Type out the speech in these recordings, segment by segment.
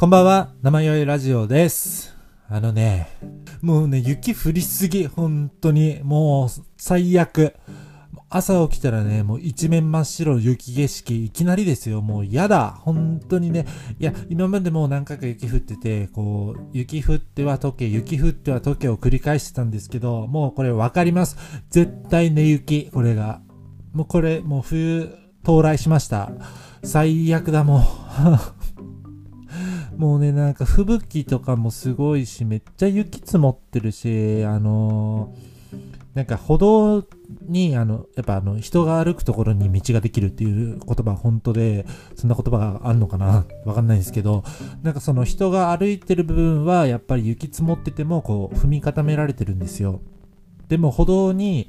こんばんは、生酔いラジオです。あのね、もうね、雪降りすぎ、本当に、もう、最悪。朝起きたらね、もう一面真っ白雪景色、いきなりですよ。もう嫌だ。本当にね。いや、今までもう何回か雪降ってて、こう、雪降っては溶け、雪降っては溶けを繰り返してたんですけど、もうこれわかります。絶対寝雪、これが。もうこれ、もう冬到来しました。最悪だ、もう。もうね、なんか吹雪とかもすごいし、めっちゃ雪積もってるし、あのーなんか歩道に、あの、やっぱあの、人が歩くところに道ができるっていう言葉は本当で、そんな言葉があるのかな？わかんないですけど、なんかその人が歩いてる部分は、やっぱり雪積もってても、こう、踏み固められてるんですよ。でも歩道に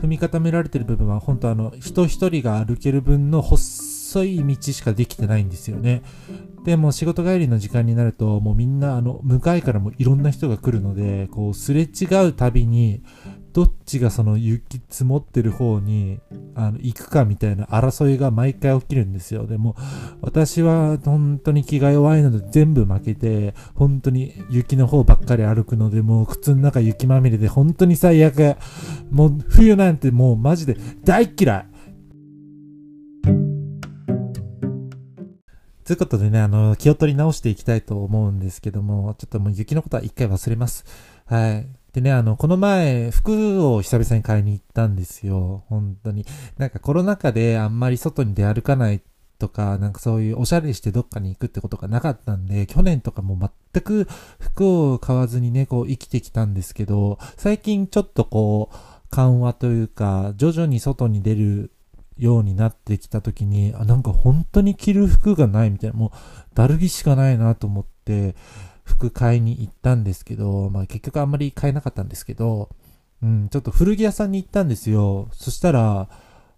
踏み固められてる部分は、本当あの、人一人が歩ける分の細い道しかできてないんですよね。でも仕事帰りの時間になると、もうみんな、あの、向かいからもいろんな人が来るので、こう、すれ違うたびに、どっちがその雪積もってる方に、あの、行くかみたいな争いが毎回起きるんですよ。でも、私は本当に気が弱いので全部負けて、本当に雪の方ばっかり歩くので、もう靴の中雪まみれで本当に最悪。もう冬なんてもうマジで大嫌い。ということでね、あの、気を取り直していきたいと思うんですけども、ちょっともう雪のことは一回忘れます。はい。でね、あの、この前、服を久々に買いに行ったんですよ。本当に。なんかコロナ禍であんまり外に出歩かないとか、なんかそういうおしゃれしてどっかに行くってことがなかったんで、去年とかも全く服を買わずにね、こう生きてきたんですけど、最近ちょっとこう、緩和というか、徐々に外に出るようになってきた時に、あ、なんか本当に着る服がないみたいな、もう、だるぎしかないなと思って、服買いに行ったんですけど、まあ結局あんまり買えなかったんですけど、うん、ちょっと古着屋さんに行ったんですよ。そしたら、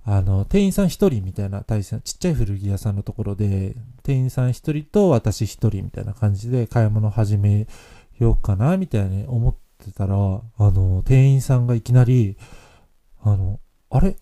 あの、店員さん一人みたいな対戦、ちっちゃい古着屋さんのところで、店員さん一人と私一人みたいな感じで買い物始めようかな、みたいなね、思ってたら、あの、店員さんがいきなり、あの、あれ？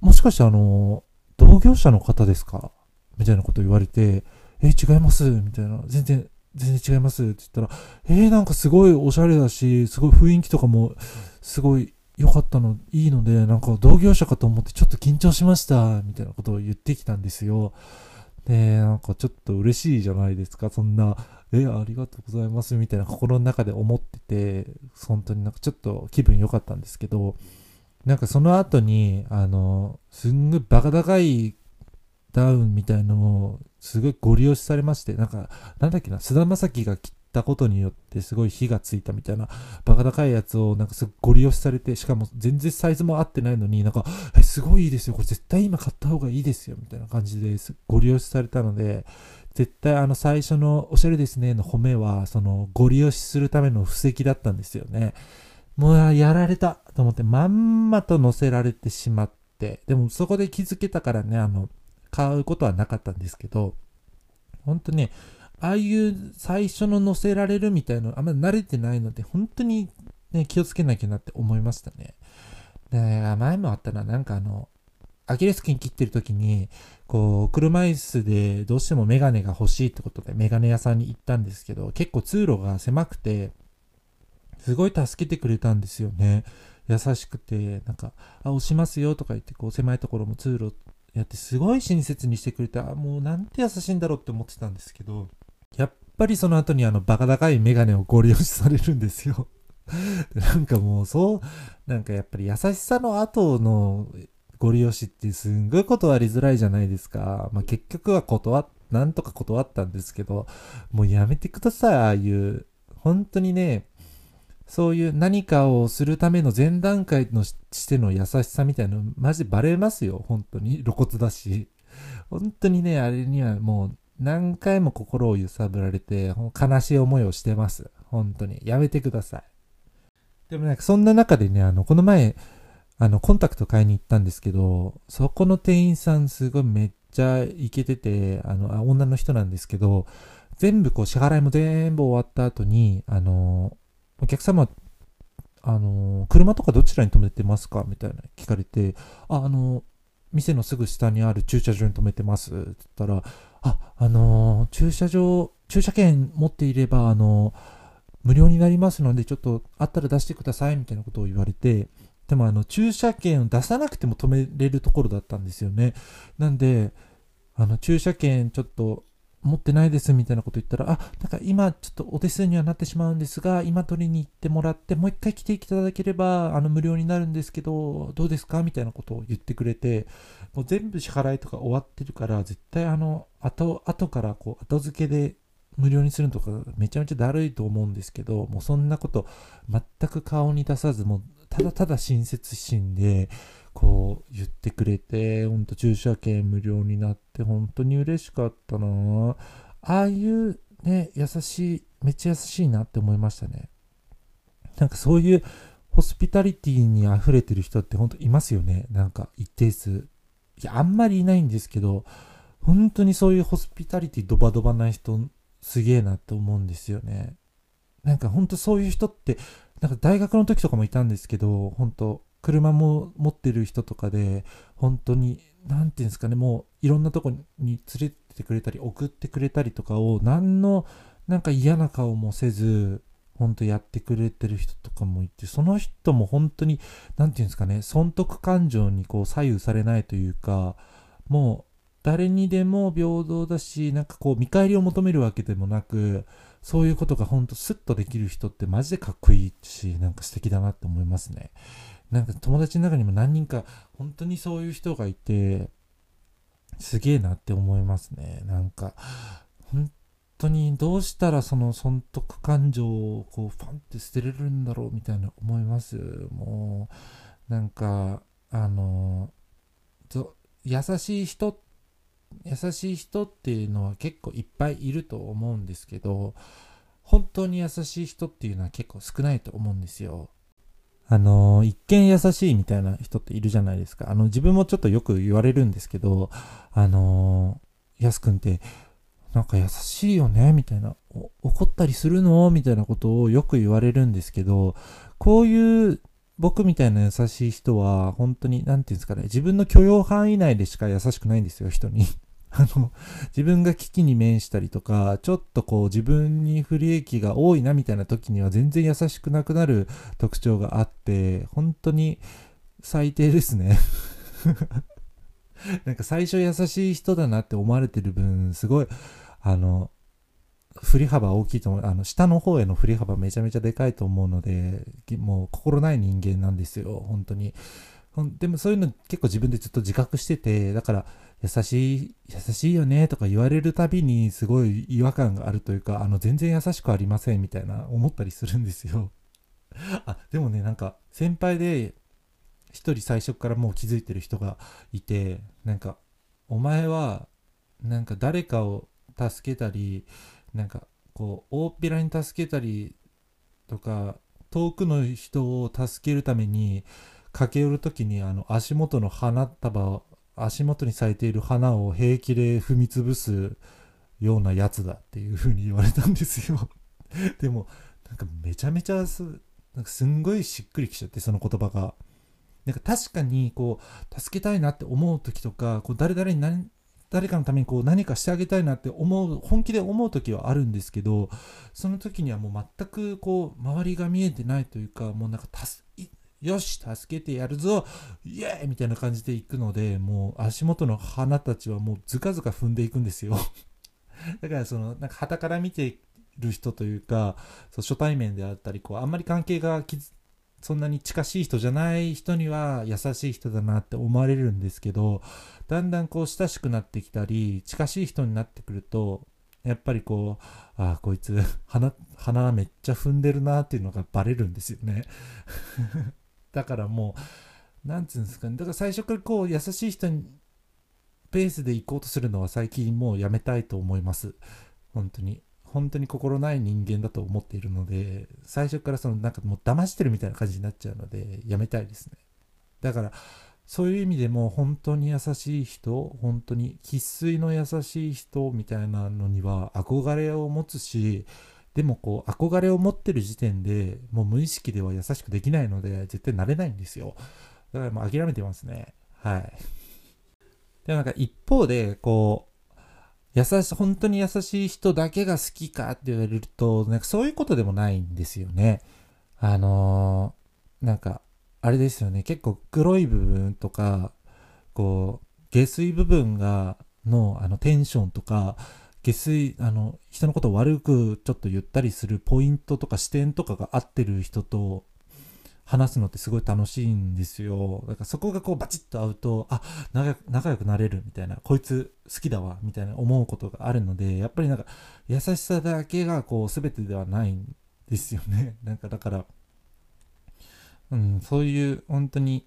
もしかしてあの、同業者の方ですか？みたいなこと言われて、え、違います？みたいな。全然、全然違いますって言ったら、えー、なんかすごいおしゃれだし、すごい雰囲気とかも、すごい良かったの、いいので、なんか同業者かと思ってちょっと緊張しました、みたいなことを言ってきたんですよ。で、なんかちょっと嬉しいじゃないですか、そんな、え、ありがとうございます、みたいな心の中で思ってて、本当になんかちょっと気分良かったんですけど、なんかその後に、あの、すんごいバカ高いダウンみたいのを、すごいご利用しされまして、なんか、なんだっけな、菅田将暉が着たことによってすごい火がついたみたいな、バカ高いやつをなんかすごいご利用しされて、しかも全然サイズも合ってないのに、なんか、え、すごいいいですよ、これ絶対今買った方がいいですよ、みたいな感じですご利用しされたので、絶対あの最初のおしゃれですねの褒めは、そのご利用しするための布石だったんですよね。もうやられたと思って、まんまと乗せられてしまって、でもそこで気づけたからね、あの、買うことはなかったんですけど、本当ね、ああいう最初の乗せられるみたいなのあんまり慣れてないので、本当に、ね、気をつけなきゃなって思いましたね。で、前もあったな、なんかあの、アキレス腱切ってる時に、こう、車椅子でどうしてもメガネが欲しいってことでメガネ屋さんに行ったんですけど、結構通路が狭くて、すごい助けてくれたんですよね。優しくて、なんか、あ、押しますよとか言って、こう、狭いところも通路やって、すごい親切にしてくれて、あ、もうなんて優しいんだろうって思ってたんですけど、やっぱりその後にあの、バカ高いメガネをご利用しされるんですよ。なんかもう、そう、なんかやっぱり優しさの後のご利用しってすんごい断りづらいじゃないですか。まあ結局は断っ、なんとか断ったんですけど、もうやめてください、ああいう、本当にね、そういう何かをするための前段階のしての優しさみたいなの、マジバレますよ。本当に。露骨だし。本当にね、あれにはもう何回も心を揺さぶられて、悲しい思いをしてます。本当に。やめてください。でもなんかそんな中でね、あの、この前、あの、コンタクト買いに行ったんですけど、そこの店員さんすごいめっちゃイケてて、あの、あ女の人なんですけど、全部こう支払いも全部終わった後に、あの、お客様、あの、車とかどちらに止めてますか？みたいな聞かれて、あ、あの、店のすぐ下にある駐車場に止めてます。って言ったら、あ、あのー駐車場駐車券持っていれば、あの、無料になりますので、ちょっとあったら出してください、みたいなことを言われて、でもあの、駐車券を出さなくても止めれるところだったんですよね。なんで、あの、駐車券ちょっと持ってないですみたいなこと言ったら、あ、だか今ちょっとお手数にはなってしまうんですが、今取りに行ってもらって、もう一回来ていただければ、あの、無料になるんですけど、どうですかみたいなことを言ってくれて、もう全部支払いとか終わってるから、絶対あの、後、後からこう、後付けで無料にするのとかめちゃめちゃだるいと思うんですけど、もうそんなこと全く顔に出さず、もうただただ親切心で、こう言ってくれて、ほんと駐車券無料になって本当に嬉しかったなああいうね、優しい、めっちゃ優しいなって思いましたね。なんかそういうホスピタリティに溢れてる人って本当いますよね。なんか一定数。いや、あんまりいないんですけど、本当にそういうホスピタリティドバドバな人すげえなって思うんですよね。なんかほんとそういう人って、なんか大学の時とかもいたんですけど、本当車も持ってる人とかで、本当に、なんていうんですかね、もういろんなとこに連れててくれたり、送ってくれたりとかを、何のなんか嫌な顔もせず、本当やってくれてる人とかもいて、その人も本当に、なんていうんですかね、損得感情にこう左右されないというか、もう誰にでも平等だし、なんかこう見返りを求めるわけでもなく、そういうことがほんとスッとできる人ってマジでかっこいいし、なんか素敵だなって思いますね。なんか友達の中にも何人か本当にそういう人がいて、すげえなって思いますね。なんか、本当にどうしたらその損得感情をこうファンって捨てれるんだろうみたいな思います。もう、なんか、あの、優しい人優しい人っていうのは結構いっぱいいると思うんですけど、本当に優しい人っていうのは結構少ないと思うんですよ。あの、一見優しいみたいな人っているじゃないですか。あの、自分もちょっとよく言われるんですけど、あの、やすくんって、なんか優しいよね？みたいな、怒ったりするの？みたいなことをよく言われるんですけど、こういう僕みたいな優しい人は、本当に、なんていうんですかね、自分の許容範囲内でしか優しくないんですよ、人に。あの、自分が危機に面したりとか、ちょっとこう自分に不利益が多いなみたいな時には全然優しくなくなる特徴があって、本当に最低ですね。なんか最初優しい人だなって思われてる分、すごい、あの、振り幅大きいと思う。あの、下の方への振り幅めちゃめちゃでかいと思うので、もう心ない人間なんですよ、本当に。でもそういうの結構自分でずっと自覚してて、だから優しい、優しいよねとか言われるたびにすごい違和感があるというか、あの全然優しくありませんみたいな思ったりするんですよ。あ、でもね、なんか先輩で一人最初からもう気づいてる人がいて、なんかお前はなんか誰かを助けたり、なんかこう大っぴらに助けたりとか遠くの人を助けるために駆け寄る時にあの足元の花束足元に咲いている花を平気で踏み潰すようなやつだっていう風に言われたんですよ。でもなんかめちゃめちゃすなんかすんごいしっくりきちゃってその言葉が。なんか確かにこう助けたいなって思う時とかこう誰々に何誰かのためにこう何かしてあげたいなって思う、本気で思う時はあるんですけど、その時にはもう全くこう、周りが見えてないというか、もうなんか助、よし、助けてやるぞ、イエーイみたいな感じで行くので、もう足元の花たちはもうずかずか踏んでいくんですよ。だからその、なんか旗から見てる人というか、そう初対面であったり、こう、あんまり関係がそんなに近しい人じゃない人には優しい人だなって思われるんですけど、だんだんこう親しくなってきたり、近しい人になってくると、やっぱりこう、ああ、こいつ、鼻、鼻めっちゃ踏んでるなっていうのがバレるんですよね。だからもう、なんつうんですかね。だから最初からこう、優しい人に、ペースで行こうとするのは最近もうやめたいと思います。本当に。本当に心ない人間だと思っているので、最初からそのなんかもう騙してるみたいな感じになっちゃうので、やめたいですね。だから、そういう意味でも本当に優しい人、本当に生粋の優しい人みたいなのには憧れを持つし、でもこう憧れを持ってる時点でもう無意識では優しくできないので絶対なれないんですよ。だからもう諦めてますね。はい。でもなんか一方でこう優し、本当に優しい人だけが好きかって言われると、なんかそういうことでもないんですよね。あのー、なんか、あれですよね。結構黒い部分とか、こう、下水部分が、の、あの、テンションとか、下水、あの、人のことを悪くちょっと言ったりするポイントとか視点とかが合ってる人と話すのってすごい楽しいんですよ。だからそこがこうバチッと合うと、あ、仲仲良くなれるみたいな、こいつ好きだわ、みたいな思うことがあるので、やっぱりなんか優しさだけがこう全てではないんですよね。なんかだから、うん、そういう本当に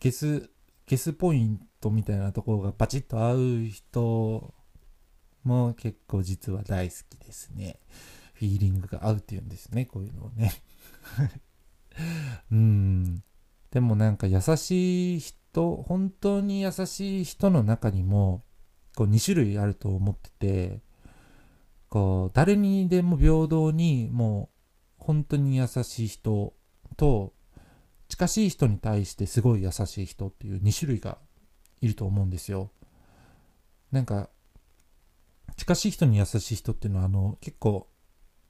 ゲス、ゲスポイントみたいなところがバチッと合う人も結構実は大好きですね。フィーリングが合うっていうんですね、こういうのをね。うん。でもなんか優しい人、本当に優しい人の中にも、こう2種類あると思ってて、こう、誰にでも平等にもう本当に優しい人と、近しい人に対してすごい優しい人っていう2種類がいると思うんですよ。なんか、近しい人に優しい人っていうのは、あの、結構、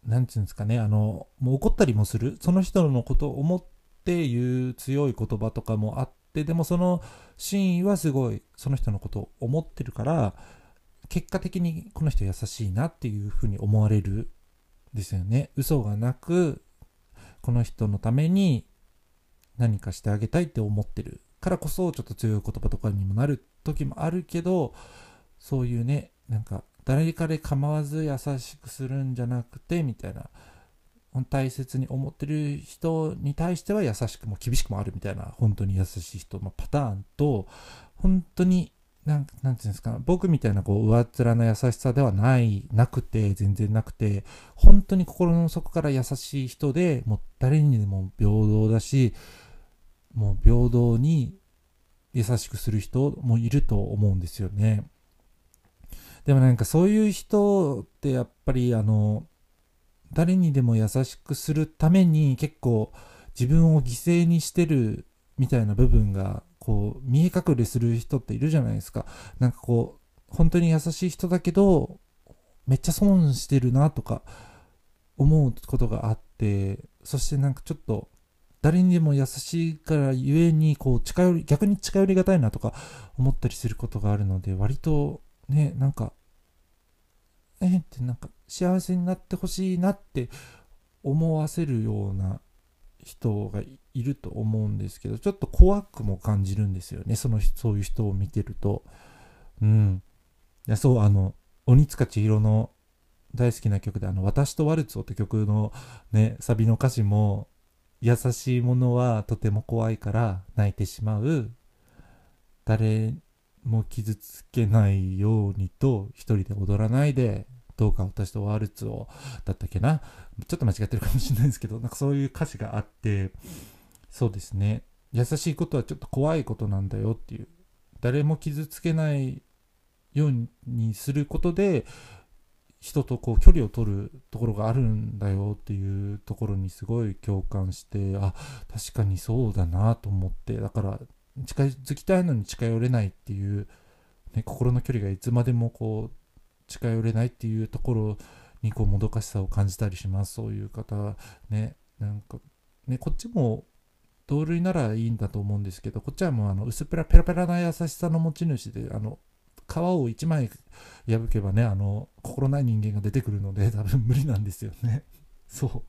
なんていうんですかね、あの、もう怒ったりもする。その人のことを思って言う強い言葉とかもあって、でもその真意はすごい、その人のことを思ってるから、結果的にこの人優しいなっていうふうに思われるですよね。嘘がなく、この人のために何かしてあげたいって思ってるからこそ、ちょっと強い言葉とかにもなる時もあるけど、そういうね、なんか誰かで構わず優しくするんじゃなくて、みたいな、大切に思ってる人に対しては優しくも厳しくもあるみたいな、本当に優しい人のパターンと、本当に、なんなんていうんですか、僕みたいなこう上っ面な優しさではない、なくて、全然なくて、本当に心の底から優しい人で、もう誰にでも平等だし、もう平等に優しくする人もいると思うんですよね。でもなんかそういう人ってやっぱりあの、誰にでも優しくするために結構自分を犠牲にしてるみたいな部分がこう見え隠れする人っているじゃないですか。なんかこう、本当に優しい人だけど、めっちゃ損してるなとか思うことがあって、そしてなんかちょっと誰にでも優しいからゆえにこう近寄り、逆に近寄りがたいなとか思ったりすることがあるので、割とね、なんか、えってなんか幸せになってほしいなって思わせるような人がいると思うんですけど、ちょっと怖くも感じるんですよね。その、そういう人を見てると。うん。いや、そう、あの、鬼塚千尋の大好きな曲で、あの、私とワルツをって曲のね、サビの歌詞も、優しいものはとても怖いから泣いてしまう。誰も傷つけないようにと一人で踊らないでどうか私とワルツをだったっけな？ちょっと間違ってるかもしれないですけどなんかそういう歌詞があってそうですね。優しいことはちょっと怖いことなんだよっていう。誰も傷つけないようにすることで人とこう距離を取るところがあるんだよっていうところにすごい共感してあ確かにそうだなと思って。だから近づきたいのに近寄れないっていう、ね、心の距離がいつまでもこう近寄れないっていうところにこうもどかしさを感じたりします。そういう方ねなんかねこっちも同類ならいいんだと思うんですけどこっちはもうあの薄っぺらペラペラな優しさの持ち主であの皮を1枚破けばねあの心ない人間が出てくるので 多分無理なんですよね。そう。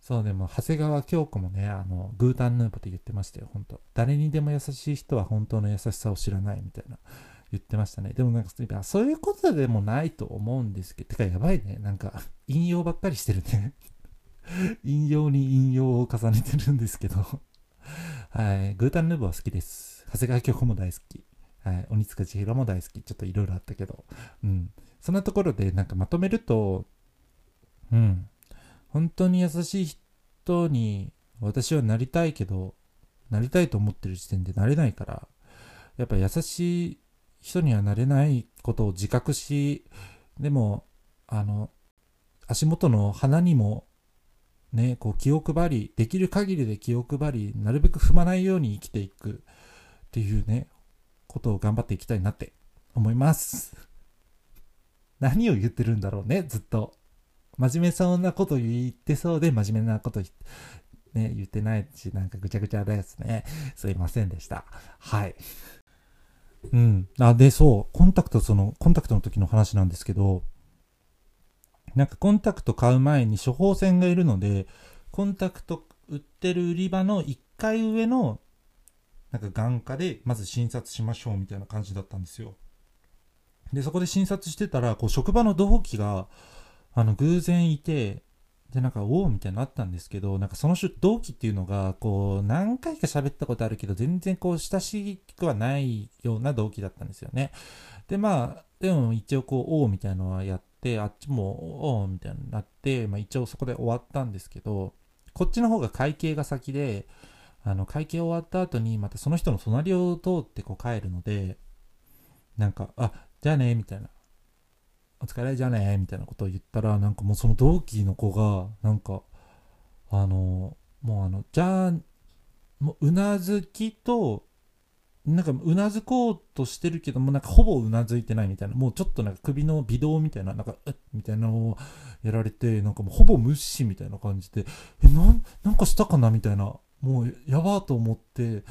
そうでも長谷川京子もねあのグータンヌーボって言ってましたよ本当誰にでも優しい人は本当の優しさを知らないみたいな。言ってましたねでもなんかそういうことでもないと思うんですけどてかやばいねなんか引用ばっかりしてるね 引用に引用を重ねてるんですけどはいグータンヌーボは好きです長谷川京子も大好きはい、鬼塚千尋も大好き。ちょっといろいろあったけど。うん。そんなところでなんかまとめると、うん。本当に優しい人に私はなりたいけど、なりたいと思ってる時点でなれないから、やっぱ優しい人にはなれないことを自覚し、でも、あの、足元の花にも、ね、こう気を配り、できる限りで気を配り、なるべく踏まないように生きていくっていうね、ことを頑張っていきたいなって思います。何を言ってるんだろうね、ずっと。真面目そうなこと言ってそうで、真面目なことね、言ってないし、なんかぐちゃぐちゃですね。すいませんでした。はい。うん。あ、で、そう、コンタクト、その、コンタクトの時の話なんですけど、なんかコンタクト買う前に処方箋がいるので、コンタクト売ってる売り場の1階上の、なんか眼科でまず診察しましょうみたいな感じだったんですよ。で、そこで診察してたら、こう、職場の同期が、あの、偶然いて、で、なんか、おおみたいになったんですけど、なんかその同期っていうのが、こう、何回か喋ったことあるけど、全然こう、親しくはないような同期だったんですよね。で、まあ、でも一応こう、おおみたいなのはやって、あっちも、おおみたいになって、まあ一応そこで終わったんですけど、こっちの方が会計が先で、あの、会計終わった後に、またその人の隣を通ってこう帰るので、なんか、あ、じゃあね、みたいな。お疲れじゃねみたいなことを言ったら、なんかもうその同期の子が、なんか、あの、もうあの、じゃあ、もううなずきと、なんかうなずこうとしてるけども、なんかほぼうなずいてないみたいな、もうちょっとなんか首の微動みたいな、なんか、っみたいなのをやられて、なんかもうほぼ無視みたいな感じで、え、なん、なんかしたかなみたいな、もうやばーと思って、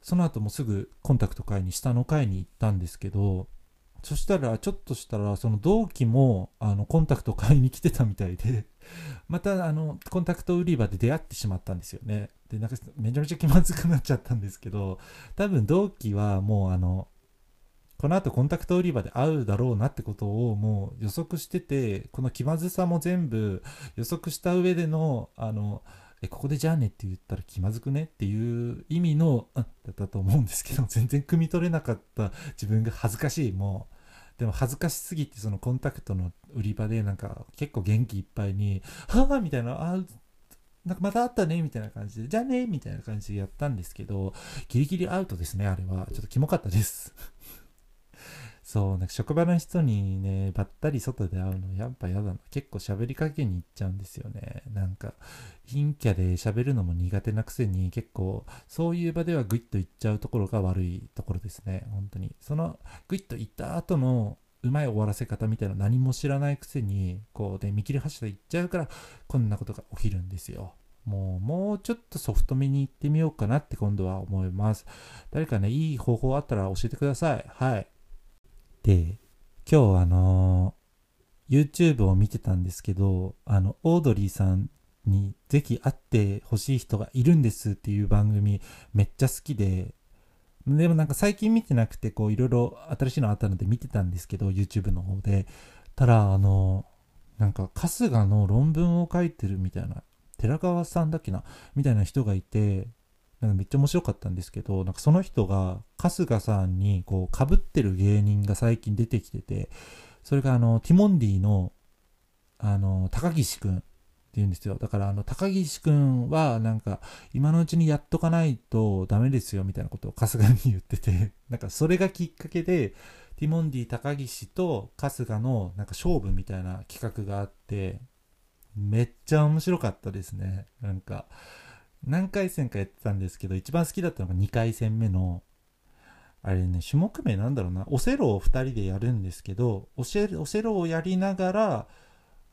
その後もすぐコンタクト会に下の階に行ったんですけど、そしたら、ちょっとしたら、その同期も、あの、コンタクト買いに来てたみたいで また、あの、コンタクト売り場で出会ってしまったんですよね。で、なんか、めちゃめちゃ気まずくなっちゃったんですけど、多分同期はもう、あの、この後コンタクト売り場で会うだろうなってことをもう予測してて、この気まずさも全部予測した上での、あの、え、ここでじゃあねって言ったら気まずくね？っていう意味の、だったと思うんですけど、全然汲み取れなかった自分が恥ずかしい。もう、でも恥ずかしすぎて、そのコンタクトの売り場でなんか結構元気いっぱいに、はぁみたいな、あ、なんかまた会ったねみたいな感じで、じゃあねみたいな感じでやったんですけど、ギリギリアウトですね、あれは。ちょっとキモかったです。そう、なんか職場の人にね、ばったり外で会うのやっぱ嫌だな。結構喋りかけに行っちゃうんですよね。なんか、陰キャで喋るのも苦手なくせに結構、そういう場ではグイッと行っちゃうところが悪いところですね。本当に。その、グイッと行った後の、うまい終わらせ方みたいな何も知らないくせに、こうで見切り発車で行っちゃうから、こんなことが起きるんですよ。もう、もうちょっとソフトめに行ってみようかなって今度は思います。誰かね、いい方法あったら教えてください。はい。で、今日あの、YouTube を見てたんですけど、あの、オードリーさんにぜひ会ってほしい人がいるんですっていう番組めっちゃ好きで、でもなんか最近見てなくて、こういろいろ新しいのあったので見てたんですけど、YouTube の方で。ただ、あの、なんか春日の論文を書いてるみたいな、寺川さんだっけなみたいな人がいて、なんかめっちゃ面白かったんですけど、なんかその人が春日さんにこう被ってる芸人が最近出てきてて、それがあの、ティモンディの、あの、高岸くんって言うんですよ。だからあの、高岸くんはなんか、今のうちにやっとかないとダメですよみたいなことを春日に言ってて、なんかそれがきっかけで、ティモンディ高岸と春日のなんか勝負みたいな企画があって、めっちゃ面白かったですね。なんか、何回戦かやってたんですけど、一番好きだったのが2回戦目の、あれね、種目名なんだろうな、オセロを2人でやるんですけど、オセオセロをやりながら、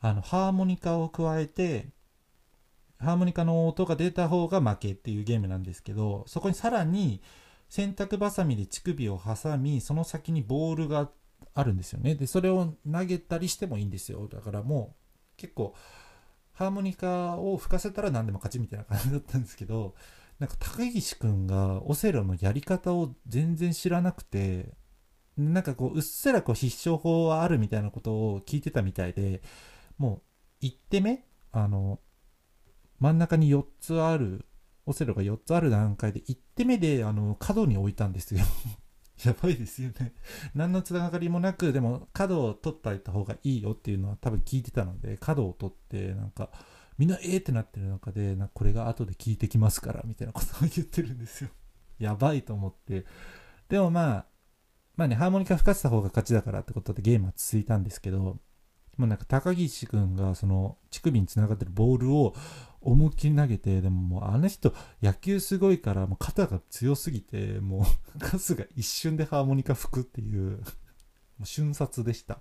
あの、ハーモニカを加えて、ハーモニカの音が出た方が負けっていうゲームなんですけど、そこにさらに洗濯バサミで乳首を挟み、その先にボールがあるんですよね。で、それを投げたりしてもいいんですよ。だからもう結構、ハーモニカを吹かせたら何でも勝ちみたいな感じだったんですけど、なんか高岸くんがオセロのやり方を全然知らなくて、なんかこう、うっすらこう必勝法はあるみたいなことを聞いてたみたいで、もう、1手目あの、真ん中に4つある、オセロが4つある段階で、1手目で、あの、角に置いたんですよ。やばいですよね。何のつながりもなく、でも角を取っておいた方がいいよっていうのは多分聞いてたので、角を取って、なんか、みんなえーってなってる中で、なこれが後で聞いてきますから、みたいなことを言ってるんですよ。やばいと思って。でもまあ、まあね、ハーモニカ吹かせた方が勝ちだからってことでゲームは続いたんですけど、もうなんか高岸くんがその乳首につながってるボールを思いっきり投げて、でももうあの人野球すごいからもう肩が強すぎて、もうカスが一瞬でハーモニカ吹くっていう、も う瞬殺でした。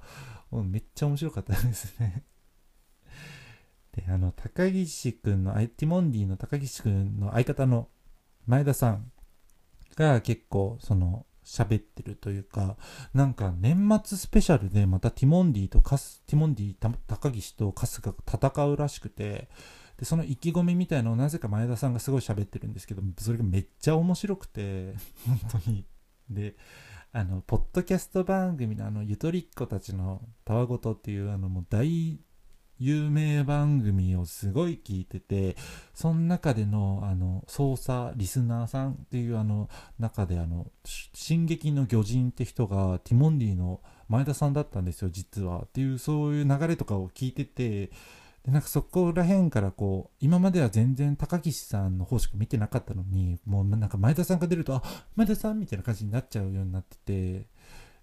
めっちゃ面白かったですね で、あの、高岸くんの、ティモンディの高岸くんの相方の前田さんが結構、その、喋ってるというか、なんか年末スペシャルでまたティモンディとカス、ティモンディ、高岸と春日が戦うらしくて、で、その意気込みみたいのをなぜか前田さんがすごい喋ってるんですけど、それがめっちゃ面白くて、本当に。で、あの、ポッドキャスト番組のあの、ゆとりっ子たちのたわごとっていう、あの、もう大有名番組をすごい聞いてて、その中での、あの、操作リスナーさんっていうあの、中であの、進撃の巨人って人が、ティモンディの前田さんだったんですよ、実は。っていう、そういう流れとかを聞いてて、でなんかそこら辺からこう、今までは全然高岸さんの方しか見てなかったのに、もうなんか前田さんが出ると、あ、前田さんみたいな感じになっちゃうようになってて、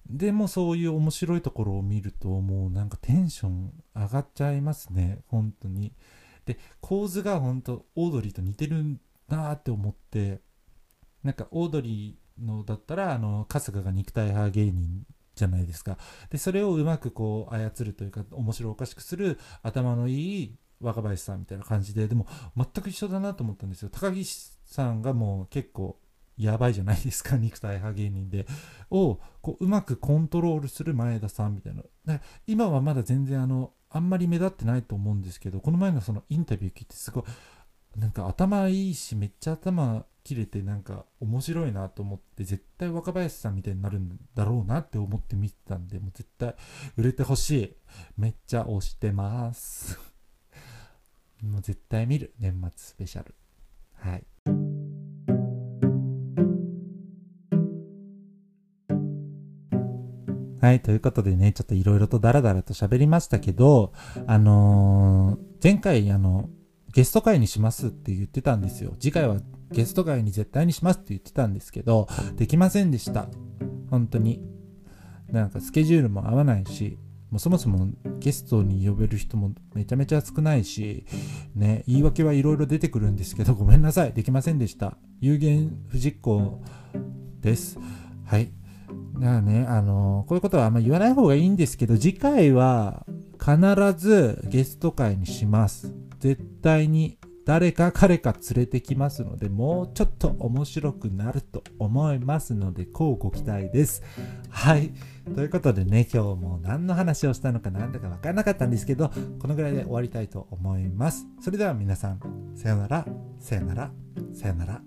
でもそういう面白いところを見るともうなんかテンション上がっちゃいますね本当に。で構図が本当オードリーと似てるなって思ってなんかオードリーのだったらあの春日が肉体派芸人じゃないですかでそれをうまくこう操るというか面白おかしくする頭のいい若林さんみたいな感じででも全く一緒だなと思ったんですよ高岸さんがもう結構やばいじゃないですか、肉体派芸人で。を、こう、うまくコントロールする前田さんみたいな。今はまだ全然あの、あんまり目立ってないと思うんですけど、この前のそのインタビュー聞いてすごい、なんか頭いいし、めっちゃ頭切れてなんか面白いなと思って、絶対若林さんみたいになるんだろうなって思って見てたんで、もう絶対売れてほしい。めっちゃ推してます。もう絶対見る、年末スペシャル。はい。はい、ということでね、ちょっといろいろとダラダラと喋りましたけど、あのー、前回、あの、ゲスト会にしますって言ってたんですよ。次回はゲスト会に絶対にしますって言ってたんですけど、できませんでした。本当に。なんかスケジュールも合わないし、もうそもそもゲストに呼べる人もめちゃめちゃ少ないし、ね、言い訳はいろいろ出てくるんですけど、ごめんなさい。できませんでした。有言不実行です。はい。だからね、あの、こういうことはあんま言わない方がいいんですけど、次回は必ずゲスト会にします。絶対に誰か彼か連れてきますので、もうちょっと面白くなると思いますので、こうご期待です。はい。ということでね、今日も何の話をしたのかなんだかわからなかったんですけど、このぐらいで終わりたいと思います。それでは皆さん、さよなら、さよなら、さよなら。